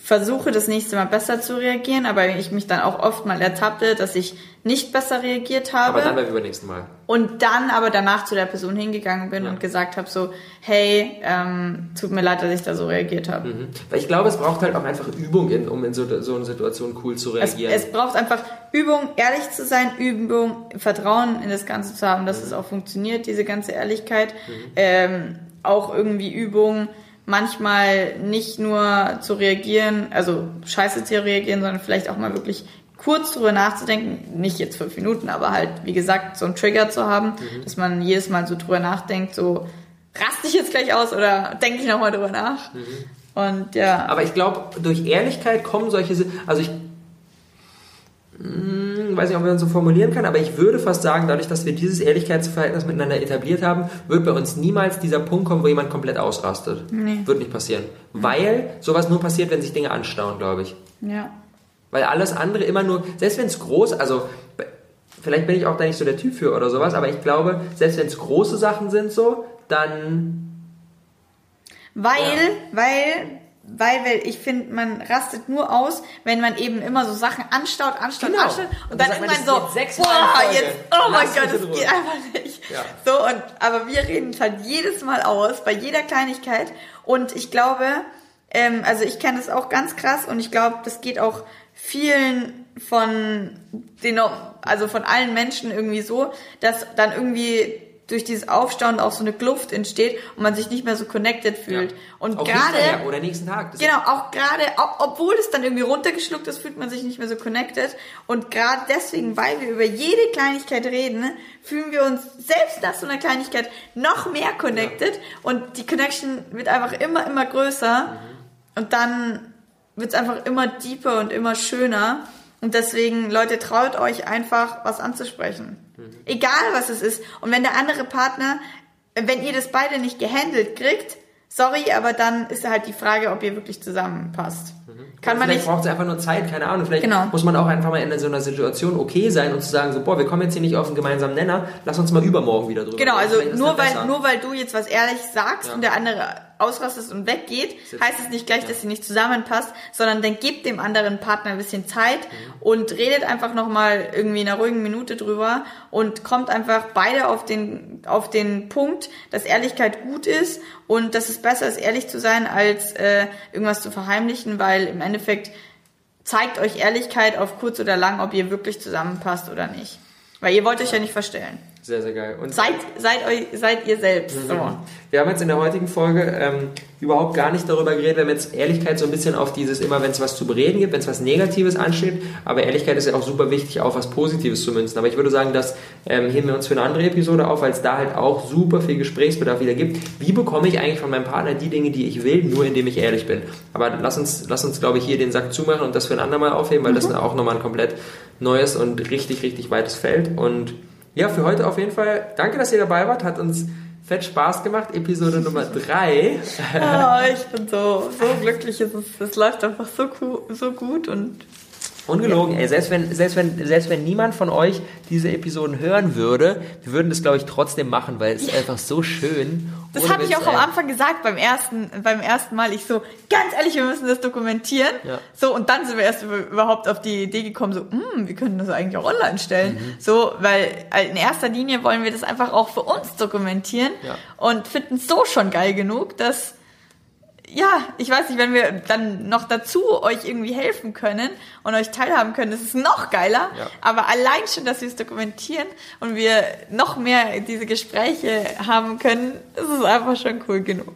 versuche, das nächste Mal besser zu reagieren, aber ich mich dann auch oft mal ertappe, dass ich nicht besser reagiert habe aber dann beim übernächsten Mal. und dann aber danach zu der Person hingegangen bin Ja. und gesagt habe so, hey, ähm, tut mir leid, dass ich da so reagiert habe. Mhm. Weil ich glaube, es braucht halt auch einfach Übung, in, um in so, so eine Situation cool zu Es, reagieren. es braucht einfach Übung, ehrlich zu sein, Übung, Vertrauen in das Ganze zu haben, dass es auch funktioniert, diese ganze Ehrlichkeit. Ähm, auch irgendwie Übung, manchmal nicht nur zu reagieren, also scheiße zu reagieren, sondern vielleicht auch mal wirklich kurz drüber nachzudenken, nicht jetzt fünf Minuten, aber halt, wie gesagt, so einen Trigger zu haben, dass man jedes Mal so drüber nachdenkt, so raste ich jetzt gleich aus oder denke ich nochmal drüber nach. Und ja. Aber ich glaube, durch Ehrlichkeit kommen solche, also ich weiß nicht, ob man das so formulieren kann, aber ich würde fast sagen, dadurch, dass wir dieses Ehrlichkeitsverhältnis miteinander etabliert haben, wird bei uns niemals dieser Punkt kommen, wo jemand komplett ausrastet. Nee. Wird nicht passieren. Weil sowas nur passiert, wenn sich Dinge anstauen, glaube ich. Ja. Weil alles andere immer nur, selbst wenn es groß, also vielleicht bin ich auch da nicht so der Typ für oder sowas, aber ich glaube, selbst wenn es große Sachen sind so, dann Weil, Ja. weil, weil, weil ich finde, man rastet nur aus, wenn man eben immer so Sachen anstaut, anstaut, Genau. anstaut und, Und dann dann irgendwann so, boah, jetzt, oh mein Gott, das geht einfach nicht. Ja. So, und, aber wir reden es halt jedes Mal aus, bei jeder Kleinigkeit und ich glaube, ähm, also ich kenne das auch ganz krass und ich glaube, das geht auch vielen von den, also von allen Menschen irgendwie so, dass dann irgendwie durch dieses Aufstauen auch so eine Kluft entsteht und man sich nicht mehr so connected fühlt. Ja. Und gerade oder nächsten Tag. Genau, auch gerade, obwohl es dann irgendwie runtergeschluckt ist, fühlt man sich nicht mehr so connected. Und gerade deswegen, weil wir über jede Kleinigkeit reden, fühlen wir uns selbst nach so einer Kleinigkeit noch mehr connected. Und die Connection wird einfach immer, immer größer. Und dann wird es einfach immer deeper und immer schöner. Und deswegen, Leute, traut euch einfach, was anzusprechen. Egal, was es ist. Und wenn der andere Partner, wenn ihr das beide nicht gehandelt kriegt, sorry, aber dann ist halt die Frage, ob ihr wirklich zusammenpasst. Kann man vielleicht braucht es einfach nur Zeit, keine Ahnung. Vielleicht Genau. muss man auch einfach mal in so einer Situation okay sein und zu sagen, so, boah, wir kommen jetzt hier nicht auf einen gemeinsamen Nenner, lass uns mal übermorgen wieder drüber Genau, also nur weil, besser. nur weil du jetzt was ehrlich sagst Ja. und der andere ausrastet und weggeht, heißt es nicht gleich, dass ihr nicht zusammenpasst, sondern dann gebt dem anderen Partner ein bisschen Zeit Mhm. und redet einfach nochmal irgendwie in einer ruhigen Minute drüber und kommt einfach beide auf den, auf den Punkt, dass Ehrlichkeit gut ist und dass es besser ist, ehrlich zu sein, als äh, irgendwas zu verheimlichen, weil im Endeffekt zeigt euch Ehrlichkeit auf kurz oder lang, ob ihr wirklich zusammenpasst oder nicht. Weil ihr wollt euch ja nicht verstellen. Sehr, sehr geil. Und Seid, seid, euch, seid ihr selbst. So. Wir haben jetzt in der heutigen Folge ähm, überhaupt gar nicht darüber geredet. Wir haben jetzt Ehrlichkeit so ein bisschen auf dieses immer, wenn es was zu bereden gibt, wenn es was Negatives ansteht. Aber Ehrlichkeit ist ja auch super wichtig, auch was Positives zu münzen. Aber ich würde sagen, das ähm, heben wir uns für eine andere Episode auf, weil es da halt auch super viel Gesprächsbedarf wieder gibt. Wie bekomme ich eigentlich von meinem Partner die Dinge, die ich will, nur indem ich ehrlich bin? Aber lass uns, lass uns glaube ich, hier den Sack zumachen und das für ein andermal aufheben, weil das auch nochmal ein komplett neues und richtig, richtig weites Feld. Und ja, für heute auf jeden Fall danke, dass ihr dabei wart. Hat uns fett Spaß gemacht. Episode Nummer 3. Oh, ich bin so, so glücklich. Es, ist, es läuft einfach so, cool, so gut und Ungelogen, ey, selbst wenn, selbst, wenn, selbst wenn niemand von euch diese Episoden hören würde, wir würden das, glaube ich, trotzdem machen, weil es ist einfach so schön. das habe ich auch am. Anfang gesagt beim ersten, beim ersten Mal. Ich so, ganz ehrlich, wir müssen das dokumentieren. Ja. So, und dann sind wir erst über- überhaupt auf die Idee gekommen, so, hm, wir können das eigentlich auch online stellen. Mhm. So, weil in erster Linie wollen wir das einfach auch für uns dokumentieren Ja. und finden es so schon geil genug, dass ja, ich weiß nicht, wenn wir dann noch dazu euch irgendwie helfen können und euch teilhaben können, das ist noch geiler. Ja. Aber allein schon, dass wir es dokumentieren und wir noch mehr diese Gespräche haben können, das ist einfach schon cool genug.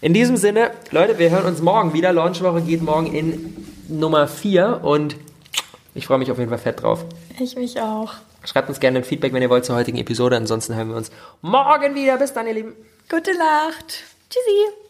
In diesem Sinne, Leute, wir hören uns morgen wieder. Launchwoche geht morgen in Nummer 4 und ich freue mich auf jeden Fall fett drauf. Ich mich auch. Schreibt uns gerne ein Feedback, wenn ihr wollt, zur heutigen Episode. Ansonsten hören wir uns morgen wieder. Bis dann, ihr Lieben. Gute Nacht. Tschüssi.